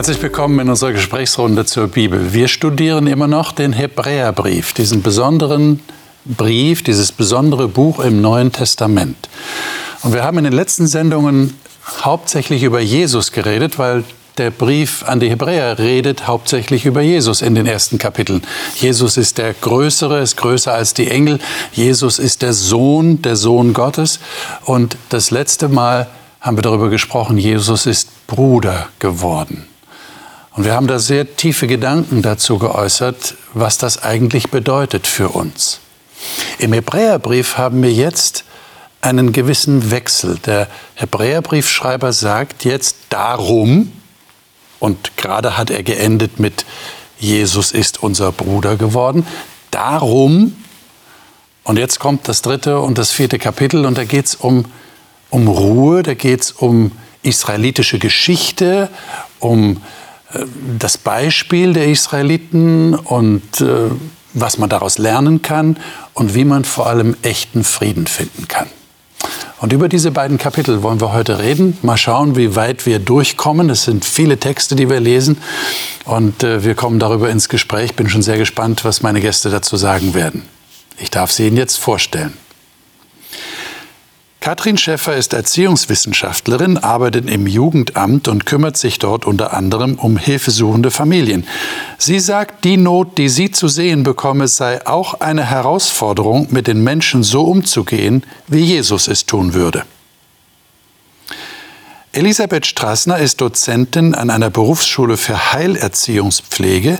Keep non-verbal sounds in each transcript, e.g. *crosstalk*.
Herzlich willkommen in unserer Gesprächsrunde zur Bibel. Wir studieren immer noch den Hebräerbrief, diesen besonderen Brief, dieses besondere Buch im Neuen Testament. Und wir haben in den letzten Sendungen hauptsächlich über Jesus geredet, weil der Brief an die Hebräer redet hauptsächlich über Jesus in den ersten Kapiteln. Jesus ist der Größere, ist größer als die Engel. Jesus ist der Sohn, der Sohn Gottes. Und das letzte Mal haben wir darüber gesprochen, Jesus ist Bruder geworden. Und wir haben da sehr tiefe Gedanken dazu geäußert, was das eigentlich bedeutet für uns. Im Hebräerbrief haben wir jetzt einen gewissen Wechsel. Der Hebräerbriefschreiber sagt jetzt darum, und gerade hat er geendet mit Jesus ist unser Bruder geworden, darum, und jetzt kommt das dritte und das vierte Kapitel, und da geht es um, um Ruhe, da geht es um israelitische Geschichte, um das Beispiel der Israeliten und äh, was man daraus lernen kann und wie man vor allem echten Frieden finden kann. Und über diese beiden Kapitel wollen wir heute reden. Mal schauen, wie weit wir durchkommen. Es sind viele Texte, die wir lesen. Und äh, wir kommen darüber ins Gespräch. Bin schon sehr gespannt, was meine Gäste dazu sagen werden. Ich darf sie Ihnen jetzt vorstellen. Katrin Schäffer ist Erziehungswissenschaftlerin, arbeitet im Jugendamt und kümmert sich dort unter anderem um hilfesuchende Familien. Sie sagt, die Not, die sie zu sehen bekomme, sei auch eine Herausforderung, mit den Menschen so umzugehen, wie Jesus es tun würde. Elisabeth Strassner ist Dozentin an einer Berufsschule für Heilerziehungspflege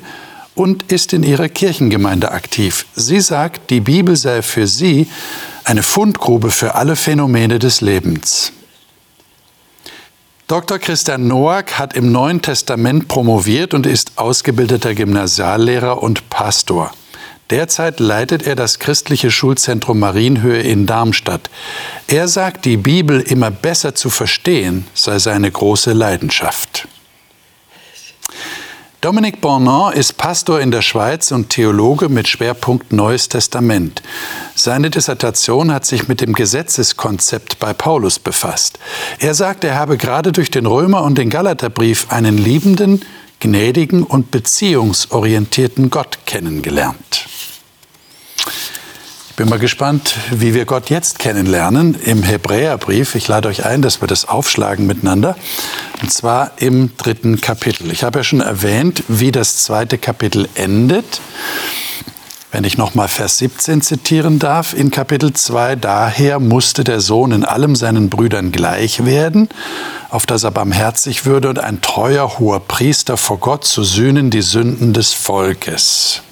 und ist in ihrer Kirchengemeinde aktiv. Sie sagt, die Bibel sei für sie eine Fundgrube für alle Phänomene des Lebens. Dr. Christian Noack hat im Neuen Testament promoviert und ist ausgebildeter Gymnasiallehrer und Pastor. Derzeit leitet er das christliche Schulzentrum Marienhöhe in Darmstadt. Er sagt, die Bibel immer besser zu verstehen sei seine große Leidenschaft. Dominique Bornand ist Pastor in der Schweiz und Theologe mit Schwerpunkt Neues Testament. Seine Dissertation hat sich mit dem Gesetzeskonzept bei Paulus befasst. Er sagt, er habe gerade durch den Römer und den Galaterbrief einen liebenden, gnädigen und beziehungsorientierten Gott kennengelernt bin mal gespannt, wie wir Gott jetzt kennenlernen im Hebräerbrief. Ich lade euch ein, dass wir das aufschlagen miteinander. Und zwar im dritten Kapitel. Ich habe ja schon erwähnt, wie das zweite Kapitel endet. Wenn ich nochmal Vers 17 zitieren darf, in Kapitel 2, daher musste der Sohn in allem seinen Brüdern gleich werden, auf dass er barmherzig würde und ein treuer hoher Priester vor Gott zu sühnen die Sünden des Volkes.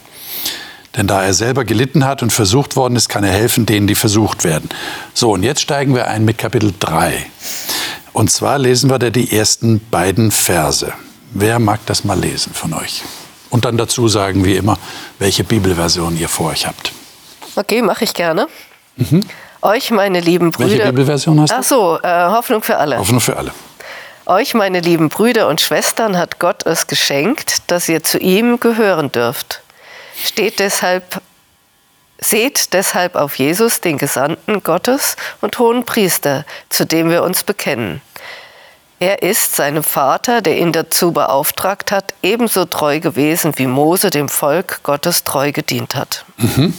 Denn da er selber gelitten hat und versucht worden ist, kann er helfen denen, die versucht werden. So, und jetzt steigen wir ein mit Kapitel 3. Und zwar lesen wir da die ersten beiden Verse. Wer mag das mal lesen von euch? Und dann dazu sagen, wie immer, welche Bibelversion ihr vor euch habt. Okay, mache ich gerne. Mhm. Euch, meine lieben Brüder. Welche Bibelversion hast du? Ach so, äh, Hoffnung für alle. Hoffnung für alle. Euch, meine lieben Brüder und Schwestern, hat Gott es geschenkt, dass ihr zu ihm gehören dürft steht deshalb, seht deshalb auf Jesus, den Gesandten Gottes und hohen Priester, zu dem wir uns bekennen. Er ist seinem Vater, der ihn dazu beauftragt hat, ebenso treu gewesen, wie Mose dem Volk Gottes treu gedient hat. Mhm.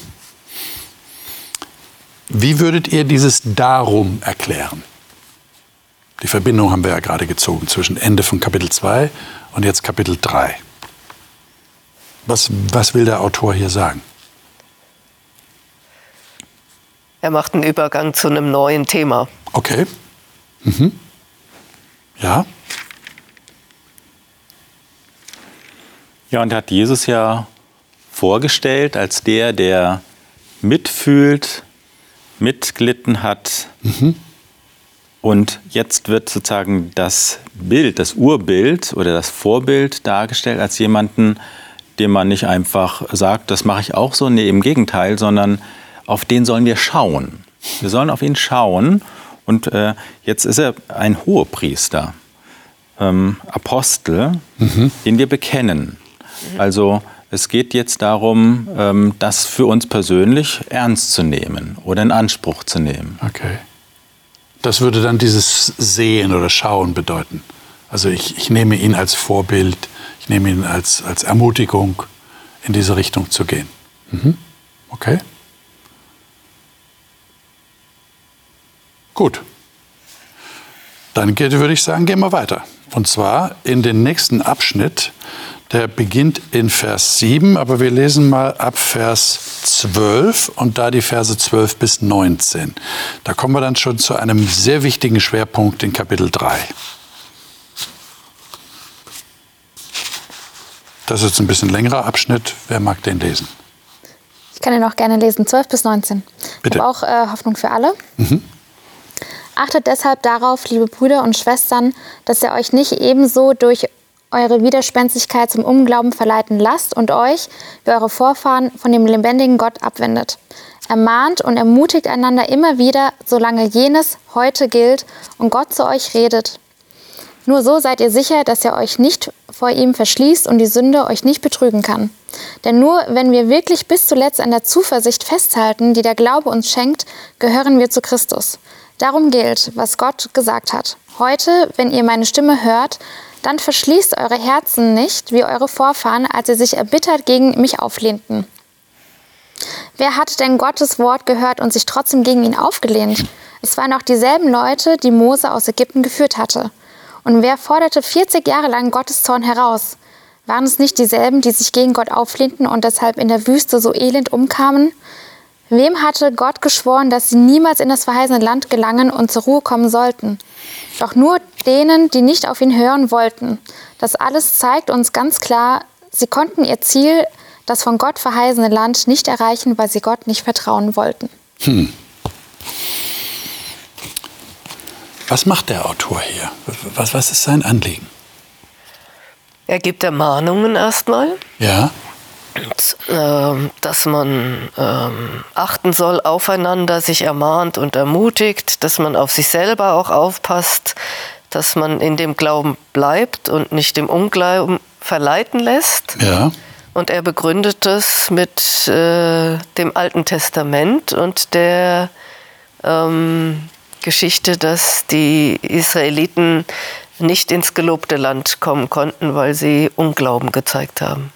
Wie würdet ihr dieses Darum erklären? Die Verbindung haben wir ja gerade gezogen zwischen Ende von Kapitel 2 und jetzt Kapitel 3. Was, was will der Autor hier sagen? Er macht einen Übergang zu einem neuen Thema. Okay. Mhm. Ja. Ja, und hat Jesus ja vorgestellt als der, der mitfühlt, mitglitten hat. Mhm. Und jetzt wird sozusagen das Bild, das Urbild oder das Vorbild dargestellt als jemanden, dem man nicht einfach sagt, das mache ich auch so. Nee, im Gegenteil, sondern auf den sollen wir schauen. Wir sollen auf ihn schauen. Und äh, jetzt ist er ein Hohepriester, ähm, Apostel, mhm. den wir bekennen. Also es geht jetzt darum, ähm, das für uns persönlich ernst zu nehmen oder in Anspruch zu nehmen. Okay. Das würde dann dieses Sehen oder Schauen bedeuten. Also ich, ich nehme ihn als Vorbild, ich nehme ihn als, als Ermutigung, in diese Richtung zu gehen. Mhm. Okay? Gut. Dann würde ich sagen, gehen wir weiter. Und zwar in den nächsten Abschnitt, der beginnt in Vers 7, aber wir lesen mal ab Vers 12 und da die Verse 12 bis 19. Da kommen wir dann schon zu einem sehr wichtigen Schwerpunkt in Kapitel 3. Das ist jetzt ein bisschen längerer Abschnitt. Wer mag den lesen? Ich kann ihn auch gerne lesen, 12 bis 19. Bitte. Ich habe auch äh, Hoffnung für alle. Achtet deshalb darauf, liebe Brüder und Schwestern, dass ihr euch nicht ebenso durch eure Widerspenstigkeit zum Unglauben verleiten lasst und euch, wie eure Vorfahren, von dem lebendigen Gott abwendet. Ermahnt und ermutigt einander immer wieder, solange jenes heute gilt und Gott zu euch redet. Nur so seid ihr sicher, dass ihr euch nicht vor ihm verschließt und die Sünde euch nicht betrügen kann. Denn nur wenn wir wirklich bis zuletzt an der Zuversicht festhalten, die der Glaube uns schenkt, gehören wir zu Christus. Darum gilt, was Gott gesagt hat. Heute, wenn ihr meine Stimme hört, dann verschließt eure Herzen nicht, wie eure Vorfahren, als sie sich erbittert gegen mich auflehnten. Wer hat denn Gottes Wort gehört und sich trotzdem gegen ihn aufgelehnt? Es waren auch dieselben Leute, die Mose aus Ägypten geführt hatte. Und wer forderte 40 Jahre lang Gottes Zorn heraus? Waren es nicht dieselben, die sich gegen Gott auflehnten und deshalb in der Wüste so elend umkamen? Wem hatte Gott geschworen, dass sie niemals in das verheißene Land gelangen und zur Ruhe kommen sollten? Doch nur denen, die nicht auf ihn hören wollten. Das alles zeigt uns ganz klar, sie konnten ihr Ziel, das von Gott verheißene Land, nicht erreichen, weil sie Gott nicht vertrauen wollten. Was macht der Autor hier? Was, was ist sein Anliegen? Er gibt Ermahnungen erstmal, Ja, ähm, dass man ähm, achten soll aufeinander, sich ermahnt und ermutigt, dass man auf sich selber auch aufpasst, dass man in dem Glauben bleibt und nicht dem Unglauben verleiten lässt. ja. Und er begründet das mit äh, dem Alten Testament und der ähm, Geschichte, dass die Israeliten nicht ins gelobte Land kommen konnten, weil sie Unglauben gezeigt haben.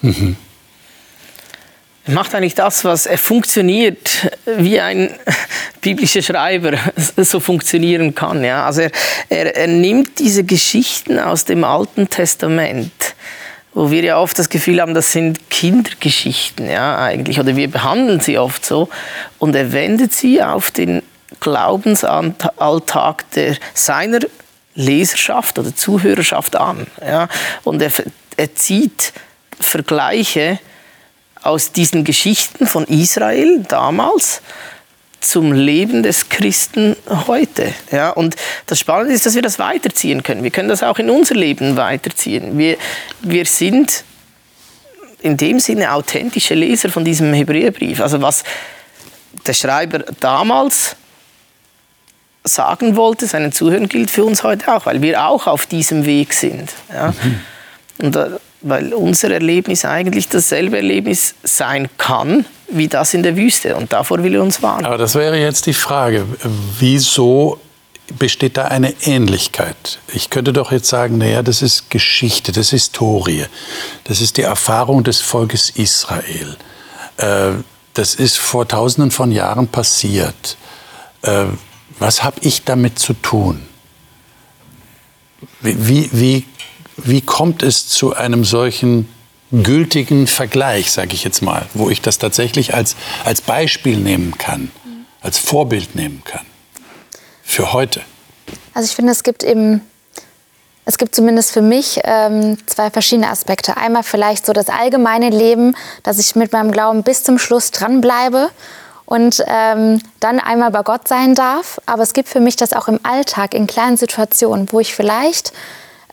Er macht eigentlich das, was er funktioniert, wie ein *laughs* biblischer Schreiber *laughs* so funktionieren kann. Ja? Also er, er, er nimmt diese Geschichten aus dem Alten Testament, wo wir ja oft das Gefühl haben, das sind Kindergeschichten, ja, eigentlich, oder wir behandeln sie oft so, und er wendet sie auf den Glaubensalltag der, seiner Leserschaft oder Zuhörerschaft an. Ja? Und er, er zieht Vergleiche aus diesen Geschichten von Israel damals zum Leben des Christen heute. Ja, und das Spannende ist, dass wir das weiterziehen können. Wir können das auch in unser Leben weiterziehen. Wir, wir sind in dem Sinne authentische Leser von diesem Hebräerbrief. Also was der Schreiber damals sagen wollte, seinen Zuhörern gilt für uns heute auch, weil wir auch auf diesem Weg sind. Ja? Und äh, weil unser Erlebnis eigentlich dasselbe Erlebnis sein kann, wie das in der Wüste. Und davor will er uns warnen. Aber das wäre jetzt die Frage, wieso besteht da eine Ähnlichkeit? Ich könnte doch jetzt sagen, naja, das ist Geschichte, das ist Historie, das ist die Erfahrung des Volkes Israel. Äh, Das ist vor tausenden von Jahren passiert. Was habe ich damit zu tun? Wie, wie, wie, wie kommt es zu einem solchen gültigen Vergleich, sage ich jetzt mal, wo ich das tatsächlich als, als Beispiel nehmen kann, als Vorbild nehmen kann für heute? Also ich finde, es gibt eben, es gibt zumindest für mich ähm, zwei verschiedene Aspekte. Einmal vielleicht so das allgemeine Leben, dass ich mit meinem Glauben bis zum Schluss dranbleibe und ähm, dann einmal bei Gott sein darf. Aber es gibt für mich das auch im Alltag, in kleinen Situationen, wo ich vielleicht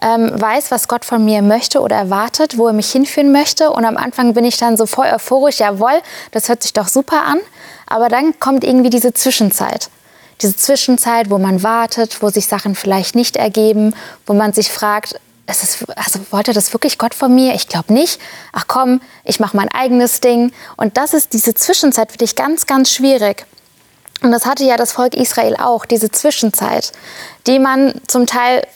ähm, weiß, was Gott von mir möchte oder erwartet, wo er mich hinführen möchte. Und am Anfang bin ich dann so voll euphorisch, jawohl, das hört sich doch super an. Aber dann kommt irgendwie diese Zwischenzeit. Diese Zwischenzeit, wo man wartet, wo sich Sachen vielleicht nicht ergeben, wo man sich fragt, ist, also wollte das wirklich Gott von mir? Ich glaube nicht. Ach komm, ich mache mein eigenes Ding. Und das ist diese Zwischenzeit, finde ich ganz, ganz schwierig. Und das hatte ja das Volk Israel auch, diese Zwischenzeit, die man zum Teil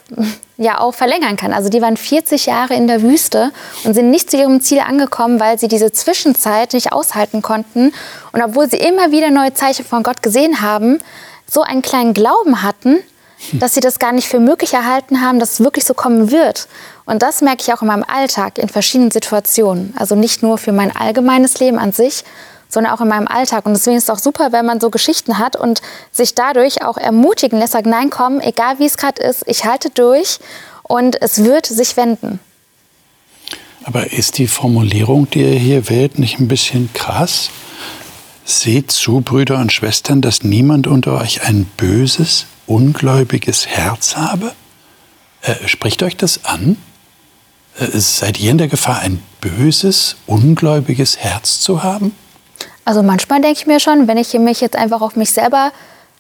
ja auch verlängern kann. Also die waren 40 Jahre in der Wüste und sind nicht zu ihrem Ziel angekommen, weil sie diese Zwischenzeit nicht aushalten konnten. Und obwohl sie immer wieder neue Zeichen von Gott gesehen haben, so einen kleinen Glauben hatten, dass sie das gar nicht für möglich erhalten haben, dass es wirklich so kommen wird. Und das merke ich auch in meinem Alltag in verschiedenen Situationen. Also nicht nur für mein allgemeines Leben an sich, sondern auch in meinem Alltag. Und deswegen ist es auch super, wenn man so Geschichten hat und sich dadurch auch ermutigen lässt, sagt, nein, komm, egal wie es gerade ist, ich halte durch und es wird sich wenden. Aber ist die Formulierung, die ihr hier wählt, nicht ein bisschen krass? Seht zu, Brüder und Schwestern, dass niemand unter euch ein böses, ungläubiges Herz habe? Äh, spricht euch das an? Äh, seid ihr in der Gefahr, ein böses, ungläubiges Herz zu haben? Also manchmal denke ich mir schon, wenn ich mich jetzt einfach auf mich selber,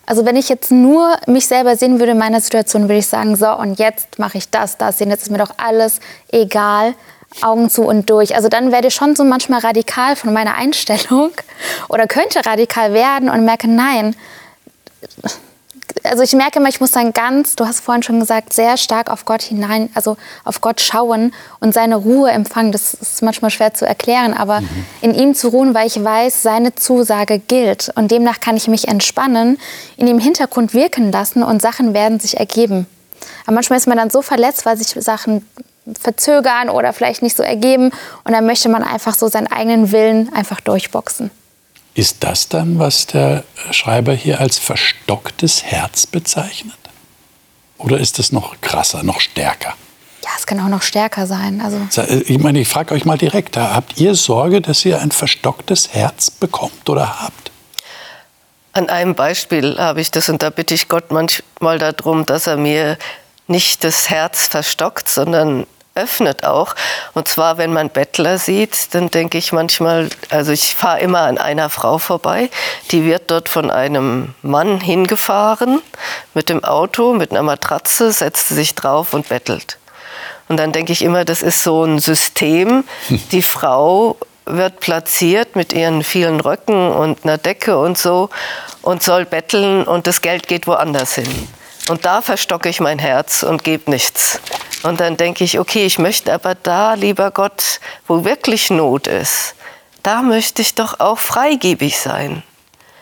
also wenn ich jetzt nur mich selber sehen würde in meiner Situation, würde ich sagen, so und jetzt mache ich das, das, jetzt ist mir doch alles egal, Augen zu und durch. Also dann werde ich schon so manchmal radikal von meiner Einstellung *laughs* oder könnte radikal werden und merke, nein, also ich merke immer, ich muss dann ganz, du hast vorhin schon gesagt, sehr stark auf Gott hinein, also auf Gott schauen und seine Ruhe empfangen. Das ist manchmal schwer zu erklären, aber mhm. in ihm zu ruhen, weil ich weiß, seine Zusage gilt. Und demnach kann ich mich entspannen, in dem Hintergrund wirken lassen und Sachen werden sich ergeben. Aber manchmal ist man dann so verletzt, weil sich Sachen verzögern oder vielleicht nicht so ergeben. Und dann möchte man einfach so seinen eigenen Willen einfach durchboxen. Ist das dann, was der Schreiber hier als verstocktes Herz bezeichnet? Oder ist es noch krasser, noch stärker? Ja, es kann auch noch stärker sein. Also ich meine, ich frage euch mal direkt, habt ihr Sorge, dass ihr ein verstocktes Herz bekommt oder habt? An einem Beispiel habe ich das und da bitte ich Gott manchmal darum, dass er mir nicht das Herz verstockt, sondern öffnet auch. Und zwar, wenn man Bettler sieht, dann denke ich manchmal, also ich fahre immer an einer Frau vorbei, die wird dort von einem Mann hingefahren mit dem Auto, mit einer Matratze, setzt sich drauf und bettelt. Und dann denke ich immer, das ist so ein System. *laughs* Die Frau wird platziert mit ihren vielen Röcken und einer Decke und so und soll betteln und das Geld geht woanders hin. Und da verstocke ich mein Herz und gebe nichts. Und dann denke ich, okay, ich möchte aber da, lieber Gott, wo wirklich Not ist, da möchte ich doch auch freigebig sein.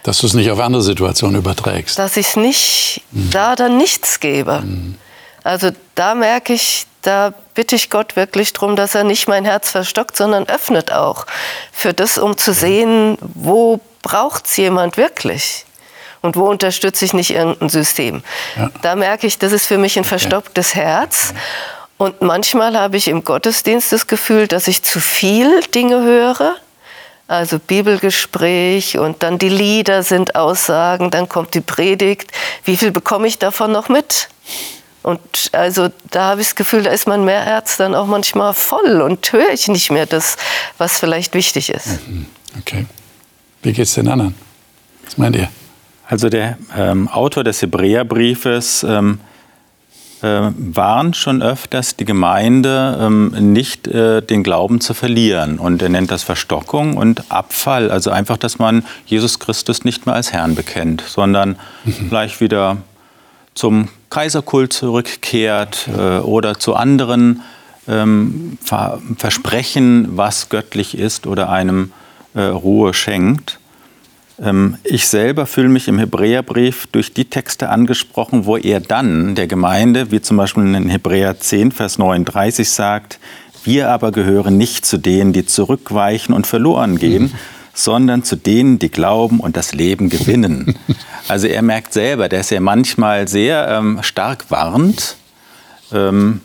Dass du es nicht auf andere Situationen überträgst. Dass ich es nicht, mhm. da dann nichts gebe. Mhm. Also da merke ich, da bitte ich Gott wirklich darum, dass er nicht mein Herz verstockt, sondern öffnet auch für das, um zu sehen, wo braucht es jemand wirklich und wo unterstütze ich nicht irgendein System. Ja. Da merke ich, das ist für mich ein verstocktes Herz. Und manchmal habe ich im Gottesdienst das Gefühl, dass ich zu viel Dinge höre. Also Bibelgespräch und dann die Lieder sind Aussagen, dann kommt die Predigt. Wie viel bekomme ich davon noch mit? Und also da habe ich das Gefühl, da ist mein Mehrherz dann auch manchmal voll und höre ich nicht mehr das, was vielleicht wichtig ist. Mhm. Okay. Wie geht es den anderen? Was meint ihr? Also der ähm, Autor des Hebräerbriefes ähm, äh, warnt schon öfters die Gemeinde, ähm, nicht äh, den Glauben zu verlieren. Und er nennt das Verstockung und Abfall. Also einfach, dass man Jesus Christus nicht mehr als Herrn bekennt, sondern mhm. gleich wieder zum Kaiserkult zurückkehrt äh, oder zu anderen ähm, Ver Versprechen, was göttlich ist oder einem äh, Ruhe schenkt. Ähm, ich selber fühle mich im Hebräerbrief durch die Texte angesprochen, wo er dann der Gemeinde, wie zum Beispiel in Hebräer 10, Vers 39 sagt, wir aber gehören nicht zu denen, die zurückweichen und verloren gehen, mhm. *laughs* sondern zu denen, die glauben und das Leben gewinnen. Also er merkt selber, dass er manchmal sehr ähm, stark warnt, ähm,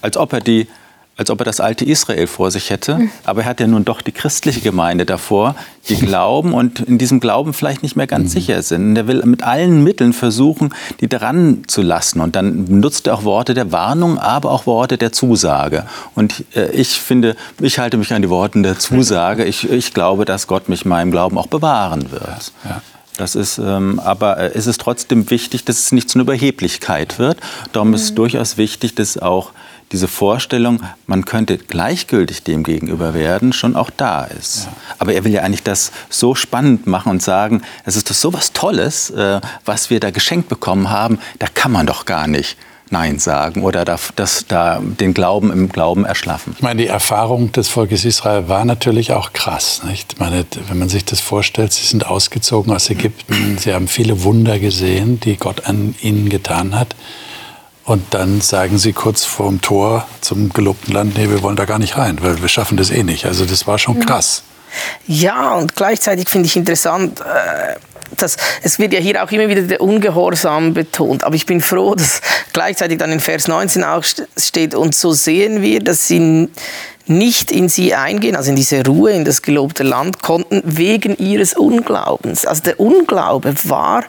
als ob er die als ob er das alte Israel vor sich hätte. Mhm. Aber er hat ja nun doch die christliche Gemeinde davor, die glauben und in diesem Glauben vielleicht nicht mehr ganz mhm. sicher sind. Und er will mit allen Mitteln versuchen, die dran zu lassen. Und dann nutzt er auch Worte der Warnung, aber auch Worte der Zusage. Und äh, ich finde, ich halte mich an die Worte der Zusage. Ich, ich glaube, dass Gott mich meinem Glauben auch bewahren wird. Ja. Das ist, ähm, aber äh, es ist trotzdem wichtig, dass es nicht zu einer Überheblichkeit wird. Darum mhm. ist es durchaus wichtig, dass auch diese Vorstellung, man könnte gleichgültig dem gegenüber werden, schon auch da ist. Ja. Aber er will ja eigentlich das so spannend machen und sagen, es ist doch so was Tolles, äh, was wir da geschenkt bekommen haben, da kann man doch gar nicht Nein sagen oder das, da den Glauben im Glauben erschlaffen. Ich meine, die Erfahrung des Volkes Israel war natürlich auch krass. Nicht? Ich meine, wenn man sich das vorstellt, sie sind ausgezogen aus Ägypten, sie haben viele Wunder gesehen, die Gott an ihnen getan hat. Und dann sagen sie kurz vorm Tor zum gelobten Land, nee, wir wollen da gar nicht rein, weil wir schaffen das eh nicht. Also das war schon krass. Ja, und gleichzeitig finde ich interessant, äh, dass es wird ja hier auch immer wieder der Ungehorsam betont. Aber ich bin froh, dass gleichzeitig dann in Vers 19 auch steht, und so sehen wir, dass sie nicht in sie eingehen, also in diese Ruhe, in das gelobte Land, konnten wegen ihres Unglaubens. Also der Unglaube war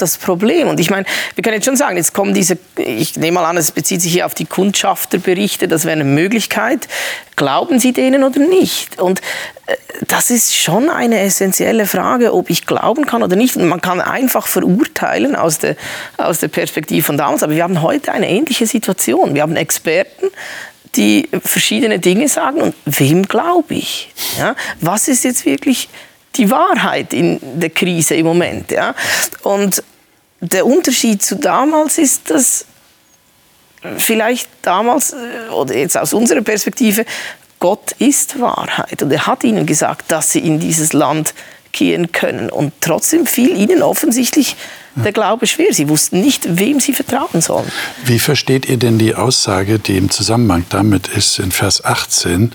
das Problem. Und ich meine, wir können jetzt schon sagen, jetzt kommen diese, ich nehme mal an, es bezieht sich hier auf die Kundschafterberichte, das wäre eine Möglichkeit. Glauben Sie denen oder nicht? Und äh, das ist schon eine essentielle Frage, ob ich glauben kann oder nicht. Und man kann einfach verurteilen aus der, aus der Perspektive von damals. Aber wir haben heute eine ähnliche Situation. Wir haben Experten, die verschiedene Dinge sagen. Und wem glaube ich? Ja? Was ist jetzt wirklich die Wahrheit in der Krise im Moment. Ja? Und der Unterschied zu damals ist, dass vielleicht damals, äh, oder jetzt aus unserer Perspektive, Gott ist Wahrheit. Und er hat ihnen gesagt, dass sie in dieses Land gehen können. Und trotzdem fiel ihnen offensichtlich der Glaube schwer. Sie wussten nicht, wem sie vertrauen sollen. Wie versteht ihr denn die Aussage, die im Zusammenhang damit ist in Vers 18,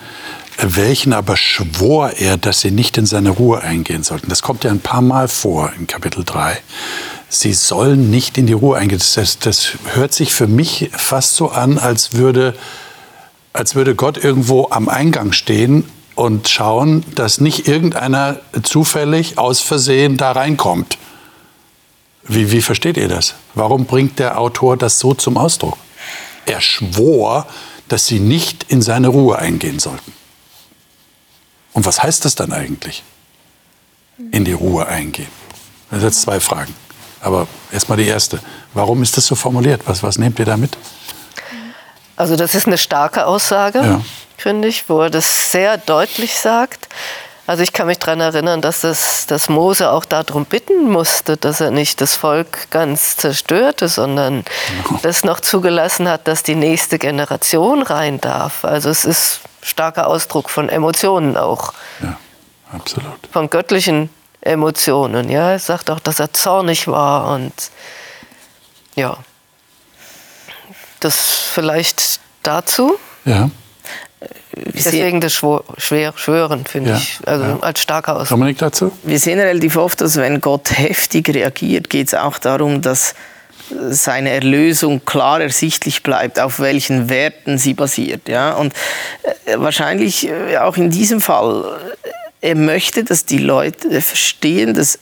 welchen aber schwor er, dass sie nicht in seine Ruhe eingehen sollten. Das kommt ja ein paar Mal vor in Kapitel 3. Sie sollen nicht in die Ruhe eingehen. Das, das hört sich für mich fast so an, als würde, als würde Gott irgendwo am Eingang stehen und schauen, dass nicht irgendeiner zufällig aus Versehen da reinkommt. Wie, wie versteht ihr das? Warum bringt der Autor das so zum Ausdruck? Er schwor, dass sie nicht in seine Ruhe eingehen sollten. Und was heißt das dann eigentlich? In die Ruhe eingehen. Das sind jetzt zwei Fragen. Aber erstmal die erste. Warum ist das so formuliert? Was, was nehmt ihr damit? Also das ist eine starke Aussage, ja. finde ich, wo er das sehr deutlich sagt. Also ich kann mich daran erinnern, dass, das, dass Mose auch darum bitten musste, dass er nicht das Volk ganz zerstörte, sondern das noch zugelassen hat, dass die nächste Generation rein darf. Also es ist starker Ausdruck von Emotionen auch. Ja, absolut. Von göttlichen Emotionen. Ja, er sagt auch, dass er zornig war und ja, das vielleicht dazu. Ja. Deswegen das schwer, Schwören, finde ja, ich, also ja. als starker Ausdruck. Dominik dazu? Wir sehen relativ oft, dass wenn Gott heftig reagiert, geht es auch darum, dass seine Erlösung klar ersichtlich bleibt, auf welchen Werten sie basiert. Ja? Und äh, wahrscheinlich äh, auch in diesem Fall, äh, er möchte, dass die Leute verstehen, dass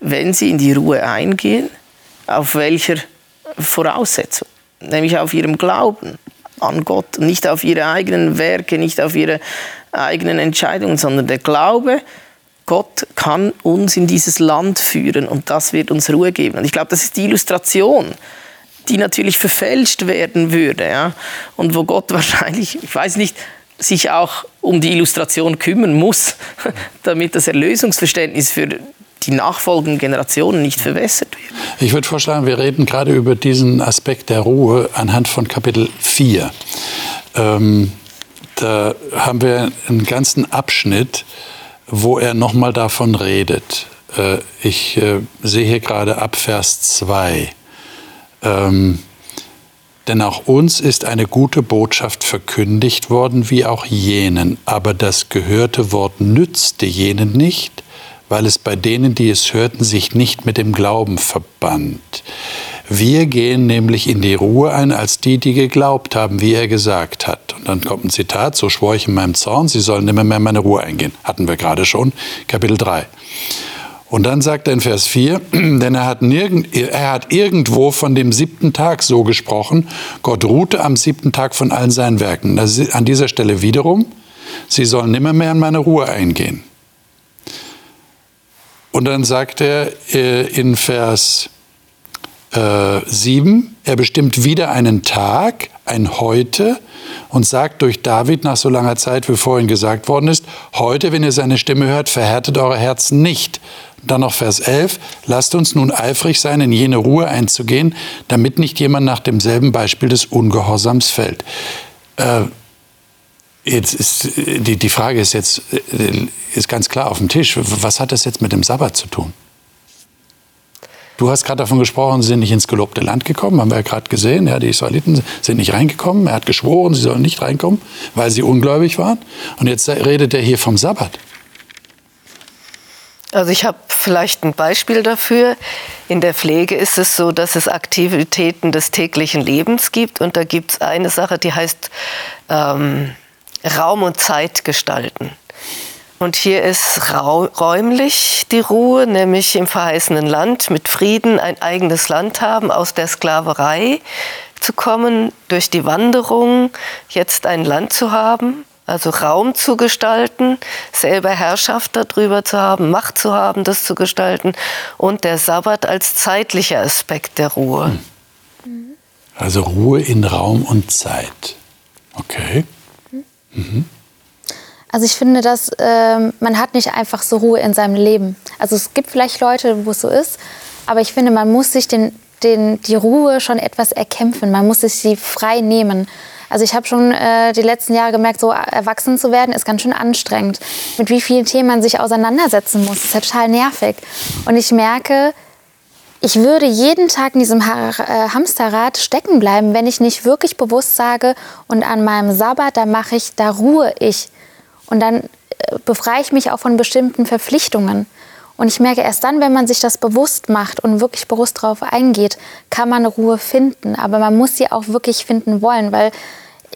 wenn sie in die Ruhe eingehen, auf welcher Voraussetzung, nämlich auf ihrem Glauben an Gott, nicht auf ihre eigenen Werke, nicht auf ihre eigenen Entscheidungen, sondern der Glaube, Gott kann uns in dieses Land führen und das wird uns Ruhe geben. Und ich glaube, das ist die Illustration, die natürlich verfälscht werden würde. Ja? Und wo Gott *laughs* wahrscheinlich, ich weiß nicht, sich auch um die Illustration kümmern muss, *laughs* damit das Erlösungsverständnis für die nachfolgenden Generationen nicht verwässert wird. Ich würde vorschlagen, wir reden gerade über diesen Aspekt der Ruhe anhand von Kapitel 4. Ähm, da haben wir einen ganzen Abschnitt, wo er nochmal davon redet. Äh, ich äh, sehe hier gerade ab Vers 2. Ähm, denn auch uns ist eine gute Botschaft verkündigt worden, wie auch jenen, aber das gehörte Wort nützte jenen nicht, weil es bei denen, die es hörten, sich nicht mit dem Glauben verband. Wir gehen nämlich in die Ruhe ein als die, die geglaubt haben, wie er gesagt hat. Und dann kommt ein Zitat, so schwor ich in meinem Zorn, sie sollen nimmer mehr in meine Ruhe eingehen. Hatten wir gerade schon, Kapitel 3. Und dann sagt er in Vers 4, *clears throat* denn er hat, nirgend, er hat irgendwo von dem siebten Tag so gesprochen, Gott ruhte am siebten Tag von allen seinen Werken. An dieser Stelle wiederum, sie sollen nimmer mehr in meine Ruhe eingehen. Und dann sagt er äh, in Vers äh, 7, Er bestimmt wieder einen Tag, ein Heute und sagt durch David nach so langer Zeit, wie vorhin gesagt worden ist, heute, wenn ihr seine Stimme hört, verhärtet eure Herzen nicht. Dann noch Vers 11, lasst uns nun eifrig sein, in jene Ruhe einzugehen, damit nicht jemand nach demselben Beispiel des Ungehorsams fällt. Äh, jetzt ist, die, die Frage ist jetzt äh, ist ganz klar auf dem Tisch. Was hat das jetzt mit dem Sabbat zu tun? Du hast gerade davon gesprochen, sie sind nicht ins gelobte Land gekommen, haben wir ja gerade gesehen. Ja, die Israeliten sind nicht reingekommen. Er hat geschworen, sie sollen nicht reinkommen, weil sie ungläubig waren. Und jetzt redet er hier vom Sabbat. Also ich habe vielleicht ein Beispiel dafür. In der Pflege ist es so, dass es Aktivitäten des täglichen Lebens gibt. Und da gibt es eine Sache, die heißt ähm, Raum und Zeit gestalten. Und hier ist räumlich die Ruhe, nämlich im verheißenen Land mit Frieden ein eigenes Land haben, aus der Sklaverei zu kommen, durch die Wanderung jetzt ein Land zu haben also Raum zu gestalten, selber Herrschaft darüber zu haben, Macht zu haben, das zu gestalten und der Sabbat als zeitlicher Aspekt der Ruhe. Also Ruhe in Raum und Zeit. Okay. Mhm. Also ich finde, dass äh, man hat nicht einfach so Ruhe in seinem Leben. Also es gibt vielleicht Leute, wo es so ist, aber ich finde, man muss sich den, den, die Ruhe schon etwas erkämpfen. Man muss sich sie frei nehmen. Also ich habe schon äh, die letzten Jahre gemerkt, so erwachsen zu werden ist ganz schön anstrengend. Mit wie vielen Themen man sich auseinandersetzen muss, ist ja total nervig. Und ich merke, ich würde jeden Tag in diesem ha äh, Hamsterrad stecken bleiben, wenn ich nicht wirklich bewusst sage, und an meinem Sabbat, da mache ich, da ruhe ich. Und dann äh, befreie ich mich auch von bestimmten Verpflichtungen. Und ich merke, erst dann, wenn man sich das bewusst macht und wirklich bewusst darauf eingeht, kann man Ruhe finden. Aber man muss sie auch wirklich finden wollen, weil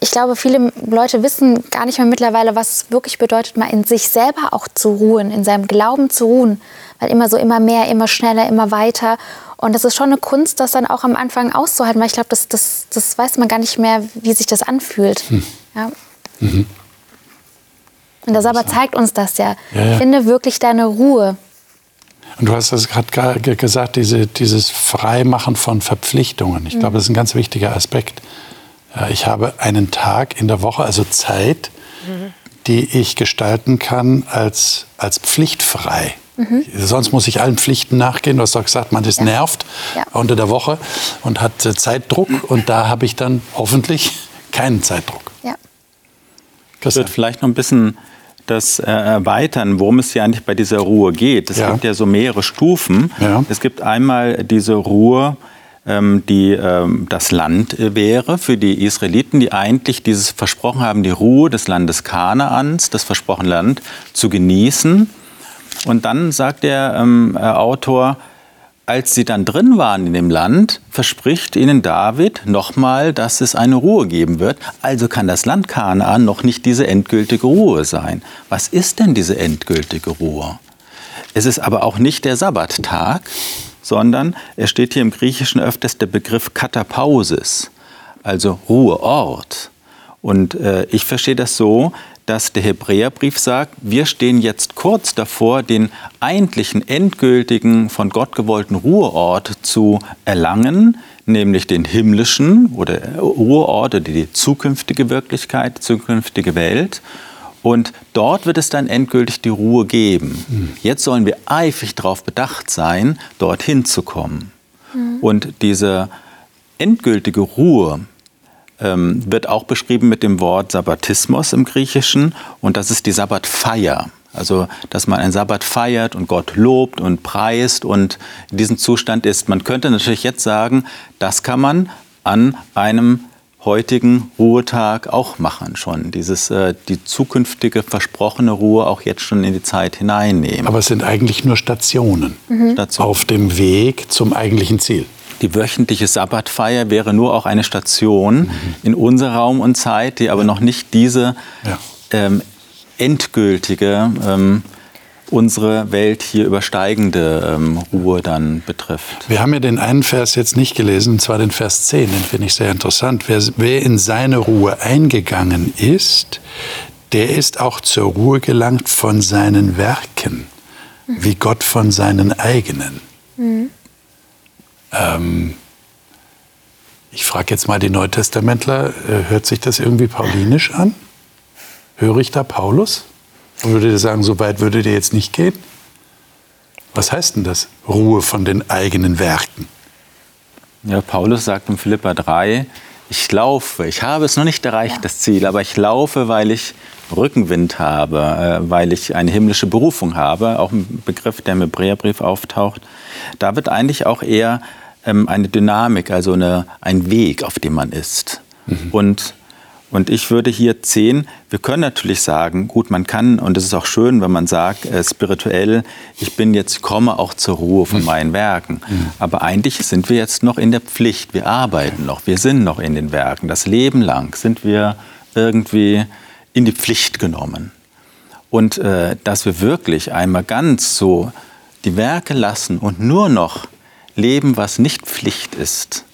ich glaube, viele Leute wissen gar nicht mehr mittlerweile, was es wirklich bedeutet, mal in sich selber auch zu ruhen, in seinem Glauben zu ruhen. Weil immer so immer mehr, immer schneller, immer weiter. Und das ist schon eine Kunst, das dann auch am Anfang auszuhalten, weil ich glaube, das, das, das weiß man gar nicht mehr, wie sich das anfühlt. Hm. Ja. Mhm. Und der Sabbat zeigt uns das ja. ja, ja. Finde wirklich deine Ruhe. Und du hast das gerade gesagt, diese, dieses Freimachen von Verpflichtungen. Ich mhm. glaube, das ist ein ganz wichtiger Aspekt. Ich habe einen Tag in der Woche, also Zeit, mhm. die ich gestalten kann als, als pflichtfrei. Mhm. Sonst muss ich allen Pflichten nachgehen. Du hast doch gesagt, man ist ja. nervt ja. unter der Woche und hat äh, Zeitdruck. Und da habe ich dann hoffentlich *laughs* keinen Zeitdruck. Ja. Ich würde vielleicht noch ein bisschen das äh, erweitern, worum es hier eigentlich bei dieser Ruhe geht. Es ja. gibt ja so mehrere Stufen. Ja. Es gibt einmal diese Ruhe, die ähm, das Land äh, wäre für die Israeliten, die eigentlich dieses versprochen haben, die Ruhe des Landes Kanaans, das versprochene Land, zu genießen. Und dann sagt der ähm, äh, Autor, als sie dann drin waren in dem Land, verspricht ihnen David nochmal, dass es eine Ruhe geben wird. Also kann das Land Kanaan noch nicht diese endgültige Ruhe sein. Was ist denn diese endgültige Ruhe? Es ist aber auch nicht der Sabbattag, sondern es steht hier im Griechischen öfters der Begriff Katapausis, also Ruheort. Und äh, ich verstehe das so, dass der Hebräerbrief sagt, wir stehen jetzt kurz davor, den eigentlichen, endgültigen, von Gott gewollten Ruheort zu erlangen, nämlich den himmlischen oder Ruheort oder die zukünftige Wirklichkeit, die zukünftige Welt. Und dort wird es dann endgültig die Ruhe geben. Mhm. Jetzt sollen wir eifrig darauf bedacht sein, dorthin zu kommen. Mhm. Und diese endgültige Ruhe, ähm, wird auch beschrieben mit dem Wort Sabbatismus im Griechischen und das ist die Sabbatfeier. Also, dass man einen Sabbat feiert und Gott lobt und preist und in diesem Zustand ist. Man könnte natürlich jetzt sagen, das kann man an einem heutigen Ruhetag auch machen schon. Dieses, äh, die zukünftige versprochene Ruhe auch jetzt schon in die Zeit hineinnehmen. Aber es sind eigentlich nur Stationen, mhm. Stationen. auf dem Weg zum eigentlichen Ziel. Die wöchentliche Sabbatfeier wäre nur auch eine Station mhm. in unserer Raum und Zeit, die aber noch nicht diese ja. ähm, endgültige, ähm, unsere Welt hier übersteigende ähm, Ruhe dann betrifft. Wir haben ja den einen Vers jetzt nicht gelesen, und zwar den Vers 10, den finde ich sehr interessant. Wer, wer in seine Ruhe eingegangen ist, der ist auch zur Ruhe gelangt von seinen Werken, wie Gott von seinen eigenen. Mhm. Ähm, Ich frage jetzt mal die Neutestamentler, äh, hört sich das irgendwie paulinisch an? Höre ich da Paulus? Und würdet ihr sagen, so weit würdet ihr jetzt nicht gehen? Was heißt denn das? Ruhe von den eigenen Werken. Ja, Paulus sagt in Philippa 3, ich laufe, ich habe es noch nicht erreicht, das Ziel, aber ich laufe, weil ich Rückenwind habe, äh, weil ich eine himmlische Berufung habe, auch ein Begriff, der im Hebräerbrief auftaucht. Da wird eigentlich auch eher ähm, eine Dynamik, also eine, ein Weg, auf dem man ist. Mhm. Und und ich würde hier sehen, wir können natürlich sagen, gut, man kann, und es ist auch schön, wenn man sagt, äh, spirituell, ich bin jetzt, komme auch zur Ruhe von mhm. meinen Werken. Mhm. Aber eigentlich sind wir jetzt noch in der Pflicht. Wir arbeiten noch, wir sind noch in den Werken. Das Leben lang sind wir irgendwie in die Pflicht genommen. Und äh, dass wir wirklich einmal ganz so die Werke lassen und nur noch leben, was nicht Pflicht ist,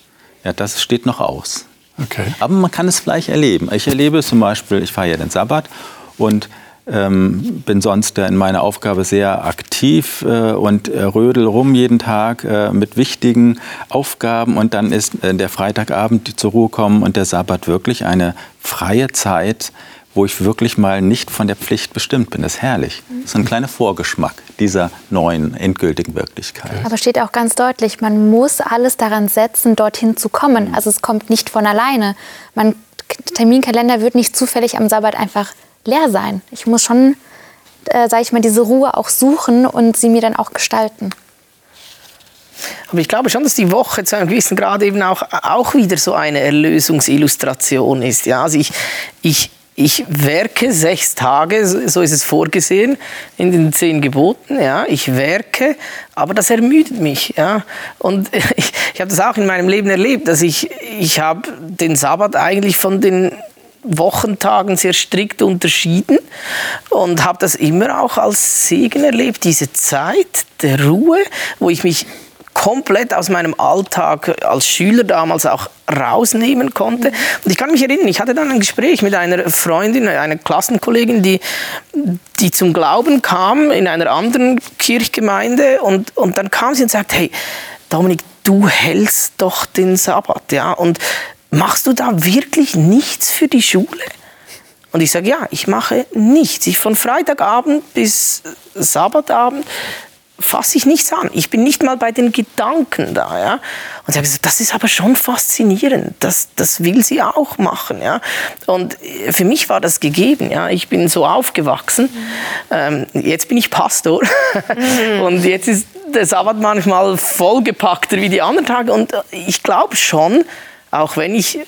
ja, das steht noch aus. Okay. Aber man kann es vielleicht erleben. Ich erlebe zum Beispiel, ich fahre ja den Sabbat und ähm, bin sonst in meiner Aufgabe sehr aktiv äh, und äh, rödel rum jeden Tag äh, mit wichtigen Aufgaben und dann ist äh, der Freitagabend zur Ruhe kommen und der Sabbat wirklich eine freie Zeit, wo ich wirklich mal nicht von der Pflicht bestimmt bin. Das ist herrlich. Das ist ein kleiner Vorgeschmack dieser neuen endgültigen Wirklichkeit. Aber steht auch ganz deutlich, man muss alles daran setzen, dorthin zu kommen. Also es kommt nicht von alleine. Mein Terminkalender wird nicht zufällig am Sabbat einfach leer sein. Ich muss schon, äh, sage ich mal, diese Ruhe auch suchen und sie mir dann auch gestalten. Aber ich glaube schon, dass die Woche zu einem gewissen Grad eben auch, auch wieder so eine Erlösungsillustration ist. Ja, also ich, ich, ich werke sechs Tage, so ist es vorgesehen in den zehn Geboten. Ja, ich werke, aber das ermüdet mich. Ja, und *laughs* ich, ich habe das auch in meinem Leben erlebt, dass ich ich habe den Sabbat eigentlich von den Wochentagen sehr strikt unterschieden und habe das immer auch als Segen erlebt, diese Zeit der Ruhe, wo ich mich komplett aus meinem Alltag als Schüler damals auch rausnehmen konnte. Und ich kann mich erinnern, ich hatte dann ein Gespräch mit einer Freundin, einer Klassenkollegin, die, die zum Glauben kam in einer anderen Kirchgemeinde und, und dann kam sie und sagte, hey, Dominik, du hältst doch den Sabbat, ja, und machst du da wirklich nichts für die Schule? Und ich sage, ja, ich mache nichts. Ich von Freitagabend bis Sabbatabend fasse ich nichts an. Ich bin nicht mal bei den Gedanken da. Ja? Und sage, das ist aber schon faszinierend. Das, das will sie auch machen. Ja? Und für mich war das gegeben. Ja? Ich bin so aufgewachsen. Ähm, jetzt bin ich Pastor. *laughs* und jetzt ist der Sabbat manchmal vollgepackter wie die anderen Tage. Und ich glaube schon, auch wenn ich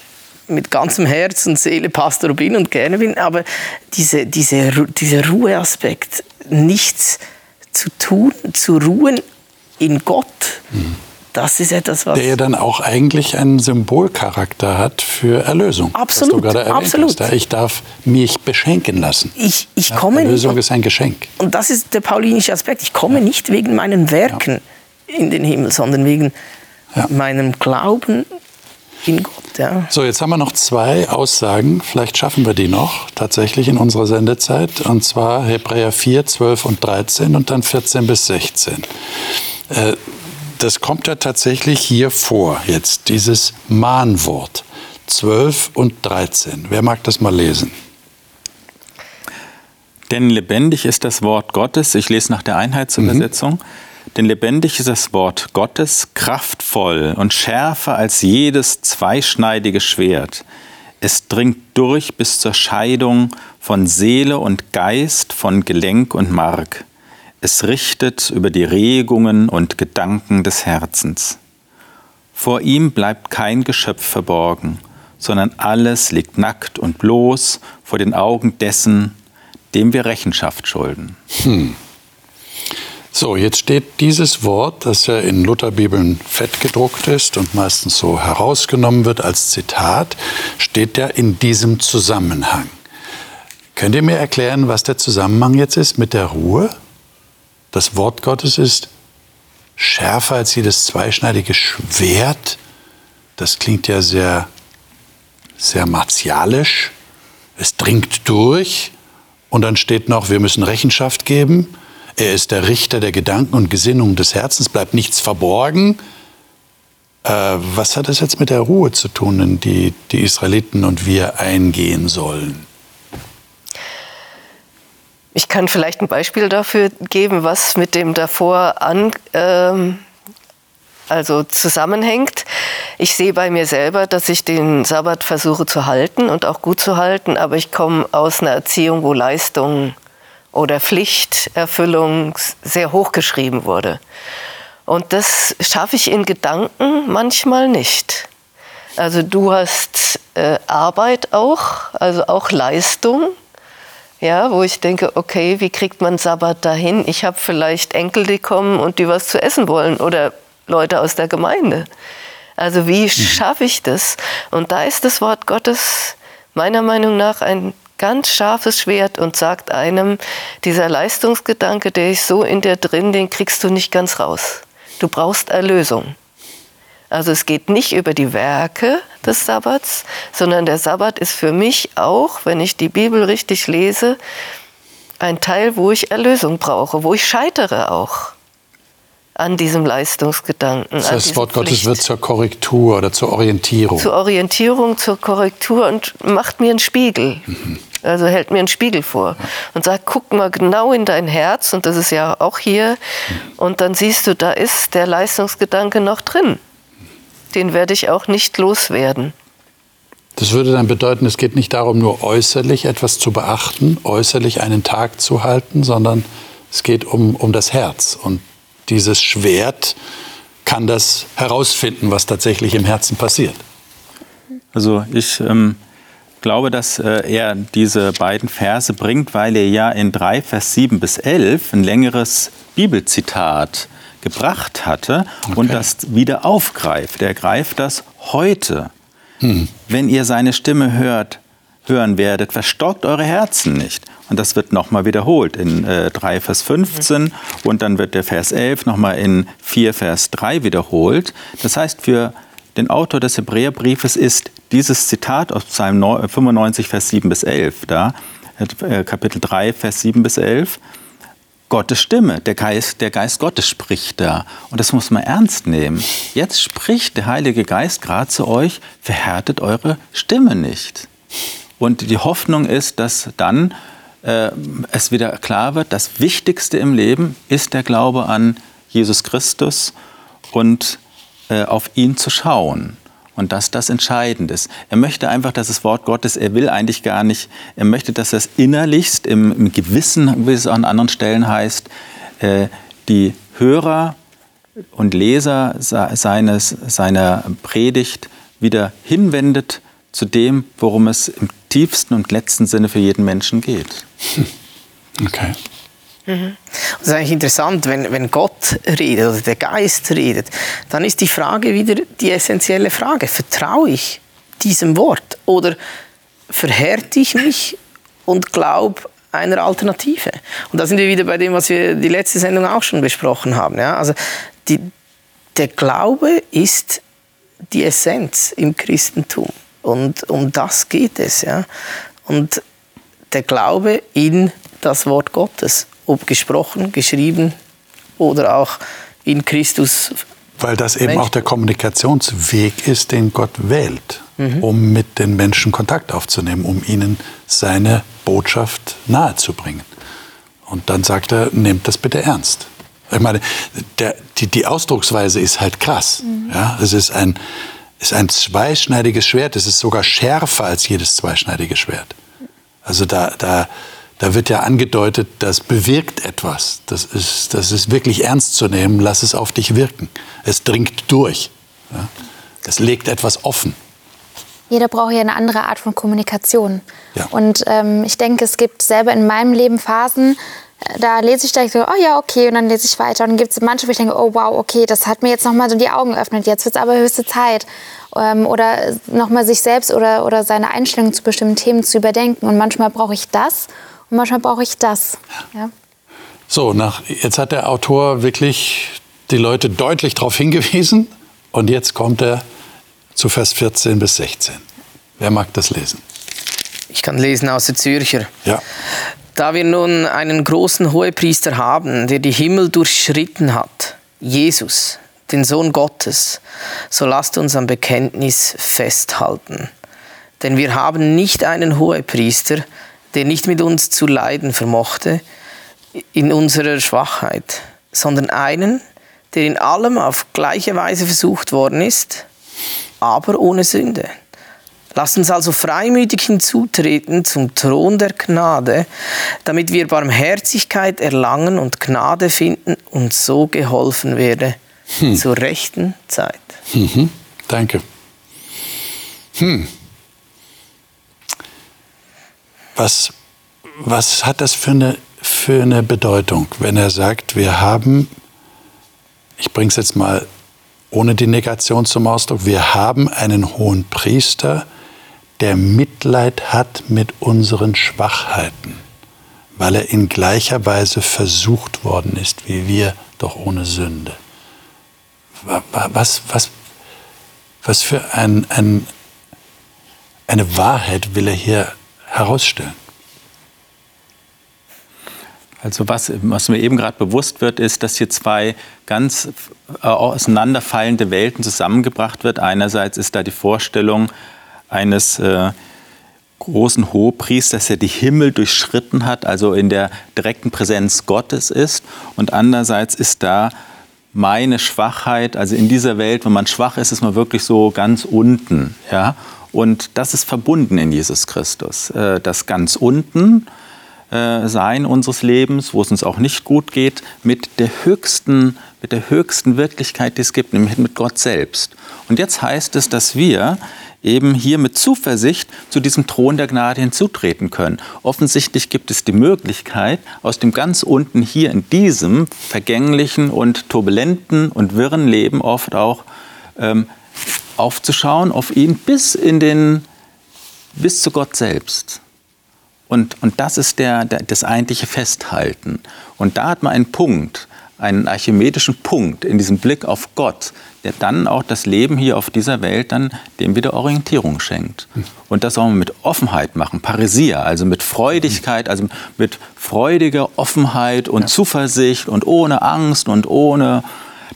mit ganzem Herz und Seele Pastor bin und gerne bin, aber diese, diese, dieser Ruheaspekt, nichts zu tun, zu ruhen in Gott. Mhm. Das ist etwas, was. Der dann auch eigentlich einen Symbolcharakter hat für Erlösung. Absolut. Was du gerade erwähnt absolut. Hast. Ich darf mich beschenken lassen. Ich, ich ja, komme Erlösung nicht, ist ein Geschenk. Und das ist der paulinische Aspekt. Ich komme ja. nicht wegen meinen Werken ja. in den Himmel, sondern wegen meinem Glauben in Gott. Ja. So, jetzt haben wir noch zwei Aussagen. Vielleicht schaffen wir die noch tatsächlich in unserer Sendezeit. Und zwar Hebräer 4, 12 und 13 und dann 14 bis 16. Äh, das kommt ja tatsächlich hier vor, jetzt dieses Mahnwort. 12 und 13. Wer mag das mal lesen? Denn lebendig ist das Wort Gottes. Ich lese nach der Einheitsübersetzung. Mhm denn lebendig ist das Wort Gottes, kraftvoll und schärfer als jedes zweischneidige Schwert. Es dringt durch bis zur Scheidung von Seele und Geist, von Gelenk und Mark. Es richtet über die Regungen und Gedanken des Herzens. Vor ihm bleibt kein Geschöpf verborgen, sondern alles liegt nackt und bloß vor den Augen dessen, dem wir Rechenschaft schulden. Hm. So, jetzt steht dieses Wort, das ja in Lutherbibeln fett gedruckt ist und meistens so herausgenommen wird als Zitat, steht ja in diesem Zusammenhang. Könnt ihr mir erklären, was der Zusammenhang jetzt ist mit der Ruhe? Das Wort Gottes ist schärfer als jedes zweischneidige Schwert. Das klingt ja sehr, sehr martialisch. Es dringt durch. Und dann steht noch, wir müssen Rechenschaft geben. Er ist der Richter der Gedanken und Gesinnungen des Herzens, bleibt nichts verborgen. Äh, was hat das jetzt mit der Ruhe zu tun, in die die Israeliten und wir eingehen sollen? Ich kann vielleicht ein Beispiel dafür geben, was mit dem davor an, ähm, also zusammenhängt. Ich sehe bei mir selber, dass ich den Sabbat versuche zu halten und auch gut zu halten, aber ich komme aus einer Erziehung, wo Leistung oder Pflichterfüllung sehr hoch geschrieben wurde. Und das schaffe ich in Gedanken manchmal nicht. Also du hast äh, Arbeit auch, also auch Leistung ja, wo ich denke, okay, wie kriegt man Sabbat dahin? Ich habe vielleicht Enkel, die kommen und die was zu essen wollen oder Leute aus der Gemeinde. Also wie mhm. schaffe ich das? Und da ist das Wort Gottes meiner Meinung nach ein ganz scharfes Schwert und sagt einem, dieser Leistungsgedanke, der ist so in dir drin, den kriegst du nicht ganz raus. Du brauchst Erlösung. Also es geht nicht über die Werke des Sabbats, sondern der Sabbat ist für mich auch, wenn ich die Bibel richtig lese, ein Teil, wo ich Erlösung brauche, wo ich scheitere auch an diesem Leistungsgedanken. Das, heißt, das Wort Gottes wird zur Korrektur oder zur Orientierung. Zur Orientierung, zur Korrektur und macht mir einen Spiegel. Mhm. Also hält mir einen Spiegel vor und sagt, guck mal genau in dein Herz, und das ist ja auch hier, mhm. und dann siehst du, da ist der Leistungsgedanke noch drin den werde ich auch nicht loswerden. Das würde dann bedeuten, es geht nicht darum, nur äußerlich etwas zu beachten, äußerlich einen Tag zu halten, sondern es geht um, um das Herz. Und dieses Schwert kann das herausfinden, was tatsächlich im Herzen passiert. Also ich ähm, glaube, dass äh, er diese beiden Verse bringt, weil er ja in 3, Vers 7 bis 11 ein längeres Bibelzitat gebracht hatte okay. und das wieder aufgreift. Er greift das heute. Hm. Wenn ihr seine Stimme hört, hören werdet, verstockt eure Herzen nicht. Und das wird nochmal wiederholt in äh, 3 Vers 15 und dann wird der Vers 11 nochmal in 4 Vers 3 wiederholt. Das heißt, für den Autor des Hebräerbriefes ist dieses Zitat aus Psalm 95 Vers 7 bis 11 da, äh, Kapitel 3 Vers 7 bis 11, Gottes Stimme, der Geist, der Geist Gottes spricht da. Und das muss man ernst nehmen. Jetzt spricht der Heilige Geist gerade zu euch, verhärtet eure Stimme nicht. Und die Hoffnung ist, dass dann äh, es wieder klar wird, das Wichtigste im Leben ist der Glaube an Jesus Christus und äh, auf ihn zu schauen. Und dass das entscheidend ist. Er möchte einfach, dass das Wort Gottes, er will eigentlich gar nicht, er möchte, dass das innerlichst, im, im Gewissen, wie es an anderen Stellen heißt, äh, die Hörer und Leser seines, seiner Predigt wieder hinwendet zu dem, worum es im tiefsten und letzten Sinne für jeden Menschen geht. Okay. Mhm. Das ist eigentlich interessant, wenn, wenn Gott redet oder der Geist redet, dann ist die Frage wieder die essentielle Frage. Vertraue ich diesem Wort oder verhärte ich mich und glaube einer Alternative? Und da sind wir wieder bei dem, was wir die letzte Sendung auch schon besprochen haben. Ja? Also die, der Glaube ist die Essenz im Christentum. Und um das geht es. Ja? Und der Glaube in das Wort Gottes ob gesprochen, geschrieben oder auch in Christus. Weil das eben Mensch. auch der Kommunikationsweg ist, den Gott wählt, mhm. um mit den Menschen Kontakt aufzunehmen, um ihnen seine Botschaft nahezubringen. Und dann sagt er, nehmt das bitte ernst. Ich meine, der, die, die Ausdrucksweise ist halt krass. Mhm. Ja, es ist ein, ist ein zweischneidiges Schwert. Es ist sogar schärfer als jedes zweischneidige Schwert. Also da, da, da wird ja angedeutet, das bewirkt etwas. Das ist, das ist wirklich ernst zu nehmen. Lass es auf dich wirken. Es dringt durch. Ja? Es legt etwas offen. Jeder braucht ja eine andere Art von Kommunikation. Ja. Und ähm, ich denke, es gibt selber in meinem Leben Phasen, da lese ich da so, oh ja, okay, und dann lese ich weiter. Und dann gibt es manche, wo ich denke, oh wow, okay, das hat mir jetzt nochmal so die Augen geöffnet, jetzt wird es aber höchste Zeit. Ähm, oder nochmal sich selbst oder, oder seine Einstellung zu bestimmten Themen zu überdenken. Und manchmal brauche ich das und manchmal brauche ich das. Ja. So, nach, jetzt hat der Autor wirklich die Leute deutlich darauf hingewiesen. Und jetzt kommt er zu Vers 14 bis 16. Wer mag das lesen? Ich kann lesen aus der Zürcher. Ja. Da wir nun einen großen Hohepriester haben, der die Himmel durchschritten hat, Jesus, den Sohn Gottes, so lasst uns am Bekenntnis festhalten. Denn wir haben nicht einen Hohepriester, der nicht mit uns zu leiden vermochte in unserer Schwachheit, sondern einen, der in allem auf gleiche Weise versucht worden ist, aber ohne Sünde. Lasst uns also freimütig hinzutreten zum Thron der Gnade, damit wir Barmherzigkeit erlangen und Gnade finden und so geholfen werde hm. zur rechten Zeit. Mhm. Danke. Hm. Was, was hat das für eine, für eine Bedeutung, wenn er sagt, wir haben, ich bringe es jetzt mal ohne die Negation zum Ausdruck, wir haben einen hohen Priester, der Mitleid hat mit unseren Schwachheiten, weil er in gleicher Weise versucht worden ist wie wir, doch ohne Sünde. Was, was, was für ein, ein, eine Wahrheit will er hier herausstellen? Also was, was mir eben gerade bewusst wird, ist, dass hier zwei ganz äh, auseinanderfallende Welten zusammengebracht wird. Einerseits ist da die Vorstellung eines äh, großen Hohepriesters, der die Himmel durchschritten hat, also in der direkten Präsenz Gottes ist. Und andererseits ist da meine Schwachheit, also in dieser Welt, wenn man schwach ist, ist man wirklich so ganz unten. Ja? Und das ist verbunden in Jesus Christus. Äh, das ganz unten äh, Sein unseres Lebens, wo es uns auch nicht gut geht, mit der höchsten, mit der höchsten Wirklichkeit, die es gibt, nämlich mit Gott selbst. Und jetzt heißt es, dass wir eben hier mit Zuversicht zu diesem Thron der Gnade hinzutreten können. Offensichtlich gibt es die Möglichkeit, aus dem ganz unten hier in diesem vergänglichen und turbulenten und wirren Leben oft auch ähm, aufzuschauen auf ihn bis in den bis zu Gott selbst. Und, und das ist der, der, das eigentliche Festhalten. Und da hat man einen Punkt, einen archimedischen Punkt in diesem Blick auf Gott, der dann auch das Leben hier auf dieser Welt dann dem wieder Orientierung schenkt. Und das soll man mit Offenheit machen, Parisia, also mit Freudigkeit, also mit freudiger Offenheit und ja. Zuversicht und ohne Angst und ohne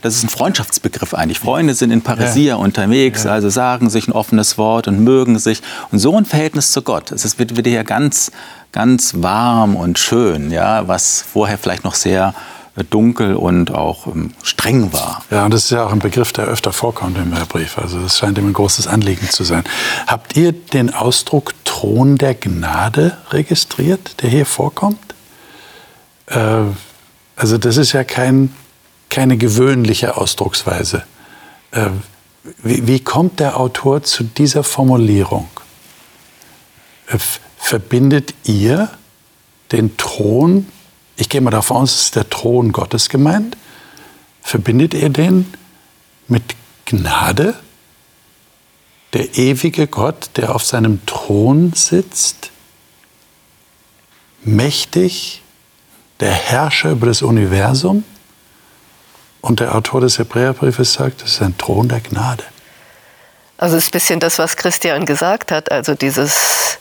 das ist ein Freundschaftsbegriff eigentlich. Freunde sind in Parisia ja. unterwegs, ja. also sagen sich ein offenes Wort und mögen sich. Und so ein Verhältnis zu Gott. Es wird wieder hier ganz, ganz warm und schön, ja, was vorher vielleicht noch sehr dunkel und auch ähm, streng war. Ja, und das ist ja auch ein Begriff, der öfter vorkommt im Brief. Also das scheint ihm ein großes Anliegen zu sein. Habt ihr den Ausdruck Thron der Gnade registriert, der hier vorkommt? Äh, also das ist ja kein, keine gewöhnliche Ausdrucksweise. Äh, wie, wie, kommt der Autor zu dieser Formulierung? Äh, verbindet ihr den Thron ich gehe mal davon aus, es ist der Thron Gottes gemeint. Verbindet ihr den mit Gnade? Der ewige Gott, der auf seinem Thron sitzt, mächtig, der Herrscher über das Universum. Und der Autor des Hebräerbriefes sagt, es ist ein Thron der Gnade. Also es ist ein bisschen das, was Christian gesagt hat, also dieses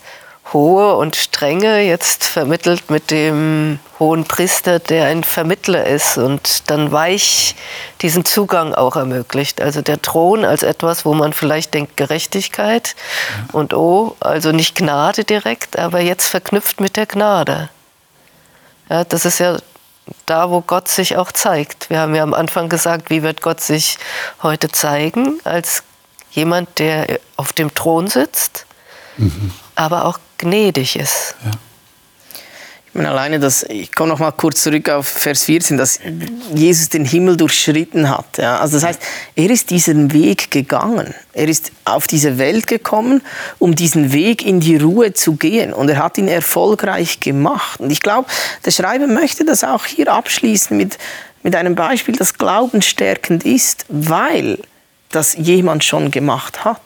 hohe und strenge, jetzt vermittelt mit dem hohen Priester, der ein Vermittler ist und dann weich diesen Zugang auch ermöglicht. Also der Thron als etwas, wo man vielleicht denkt Gerechtigkeit ja. und oh, also nicht Gnade direkt, aber jetzt verknüpft mit der Gnade. Ja, das ist ja da, wo Gott sich auch zeigt. Wir haben ja am Anfang gesagt, wie wird Gott sich heute zeigen? Als jemand, der auf dem Thron sitzt, mhm. aber auch gnädig ist. Ja. Ich meine, alleine das, ich komme noch mal kurz zurück auf Vers 14, dass Jesus den Himmel durchschritten hat. Ja? Also das heißt, er ist diesen Weg gegangen. Er ist auf diese Welt gekommen, um diesen Weg in die Ruhe zu gehen. Und er hat ihn erfolgreich gemacht. Und ich glaube, der Schreiber möchte das auch hier abschließen mit, mit einem Beispiel, das glaubensstärkend ist, weil das jemand schon gemacht hat.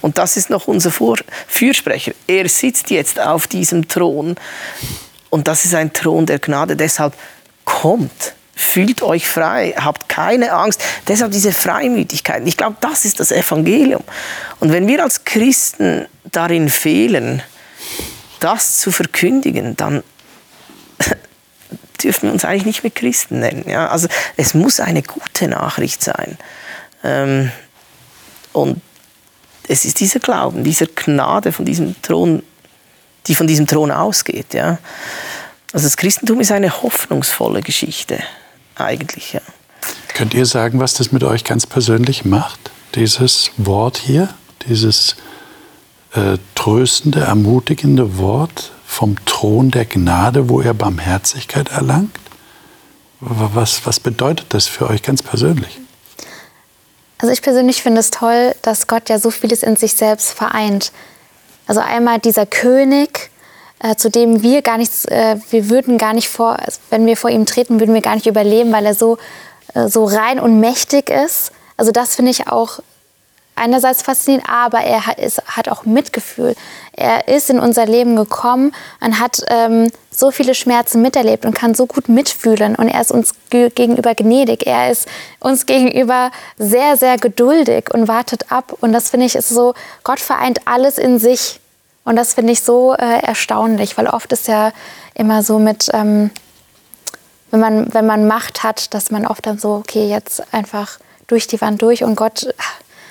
Und das ist noch unser Vor Fürsprecher. Er sitzt jetzt auf diesem Thron und das ist ein Thron der Gnade. Deshalb kommt, fühlt euch frei, habt keine Angst. Deshalb diese Freimütigkeit. Ich glaube, das ist das Evangelium. Und wenn wir als Christen darin fehlen, das zu verkündigen, dann *laughs* dürfen wir uns eigentlich nicht mehr Christen nennen. Ja? Also es muss eine gute Nachricht sein. Ähm, und es ist dieser Glauben, dieser Gnade von diesem Thron, die von diesem Thron ausgeht. Ja. Also das Christentum ist eine hoffnungsvolle Geschichte eigentlich. Ja. Könnt ihr sagen, was das mit euch ganz persönlich macht? Dieses Wort hier, dieses äh, tröstende, ermutigende Wort vom Thron der Gnade, wo er Barmherzigkeit erlangt? Was, was bedeutet das für euch ganz persönlich? Also ich persönlich finde es toll, dass Gott ja so vieles in sich selbst vereint. Also einmal dieser König, äh, zu dem wir gar nichts, äh, wir würden gar nicht vor, wenn wir vor ihm treten, würden wir gar nicht überleben, weil er so, äh, so rein und mächtig ist. Also das finde ich auch einerseits faszinierend, aber er hat, ist, hat auch Mitgefühl. Er ist in unser Leben gekommen und hat ähm, so viele Schmerzen miterlebt und kann so gut mitfühlen. Und er ist uns gegenüber gnädig. Er ist uns gegenüber sehr, sehr geduldig und wartet ab. Und das finde ich ist so, Gott vereint alles in sich. Und das finde ich so äh, erstaunlich, weil oft ist ja immer so mit, ähm, wenn, man, wenn man Macht hat, dass man oft dann so, okay, jetzt einfach durch die Wand durch und Gott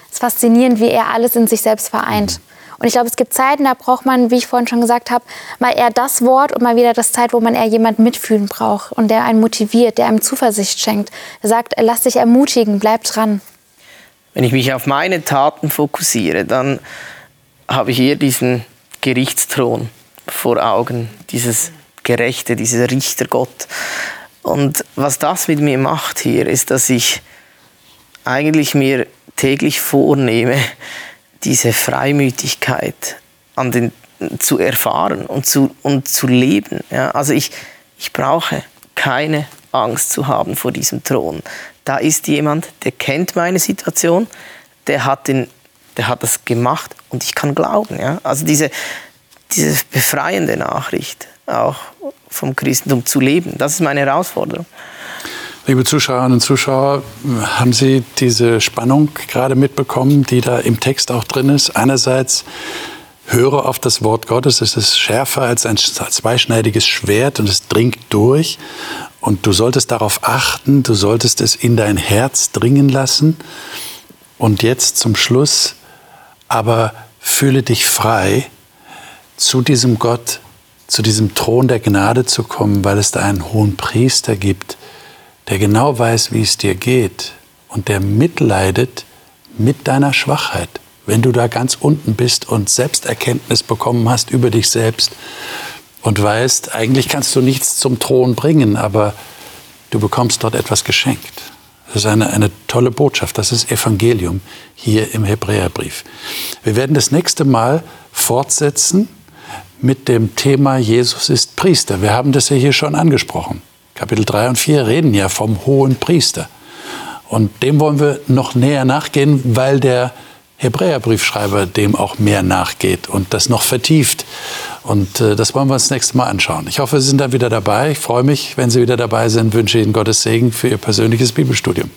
es ist faszinierend, wie er alles in sich selbst vereint. Und ich glaube, es gibt Zeiten, da braucht man, wie ich vorhin schon gesagt habe, mal eher das Wort und mal wieder das Zeit, wo man eher jemand mitfühlen braucht und der einen motiviert, der einem Zuversicht schenkt. Der sagt, lass dich ermutigen, bleib dran. Wenn ich mich auf meine Taten fokussiere, dann habe ich eher diesen Gerichtsthron vor Augen, dieses Gerechte, dieser Richtergott. Und was das mit mir macht hier, ist, dass ich eigentlich mir täglich vornehme, diese Freimütigkeit an den, zu erfahren und zu, und zu leben. Ja, also ich, ich brauche keine Angst zu haben vor diesem Thron. Da ist jemand, der kennt meine Situation, der hat, den, der hat das gemacht und ich kann glauben. Ja? Also diese, diese befreiende Nachricht auch vom Christentum zu leben, das ist meine Herausforderung. Liebe Zuschauerinnen und Zuschauer, haben Sie diese Spannung gerade mitbekommen, die da im Text auch drin ist? Einerseits höre auf das Wort Gottes, es ist schärfer als ein zweischneidiges Schwert und es dringt durch. Und du solltest darauf achten, du solltest es in dein Herz dringen lassen. Und jetzt zum Schluss, aber fühle dich frei, zu diesem Gott, zu diesem Thron der Gnade zu kommen, weil es da einen hohen Priester gibt, der genau weiß, wie es dir geht und der mitleidet mit deiner Schwachheit. Wenn du da ganz unten bist und Selbsterkenntnis bekommen hast über dich selbst und weißt, eigentlich kannst du nichts zum Thron bringen, aber du bekommst dort etwas geschenkt. Das ist eine, eine tolle Botschaft. Das ist Evangelium hier im Hebräerbrief. Wir werden das nächste Mal fortsetzen mit dem Thema Jesus ist Priester. Wir haben das ja hier schon angesprochen. Kapitel 3 und 4 reden ja vom hohen Priester. Und dem wollen wir noch näher nachgehen, weil der Hebräerbriefschreiber dem auch mehr nachgeht und das noch vertieft. Und äh, das wollen wir uns das nächste Mal anschauen. Ich hoffe, Sie sind dann wieder dabei. Ich freue mich, wenn Sie wieder dabei sind. Wünsche Ihnen Gottes Segen für Ihr persönliches Bibelstudium.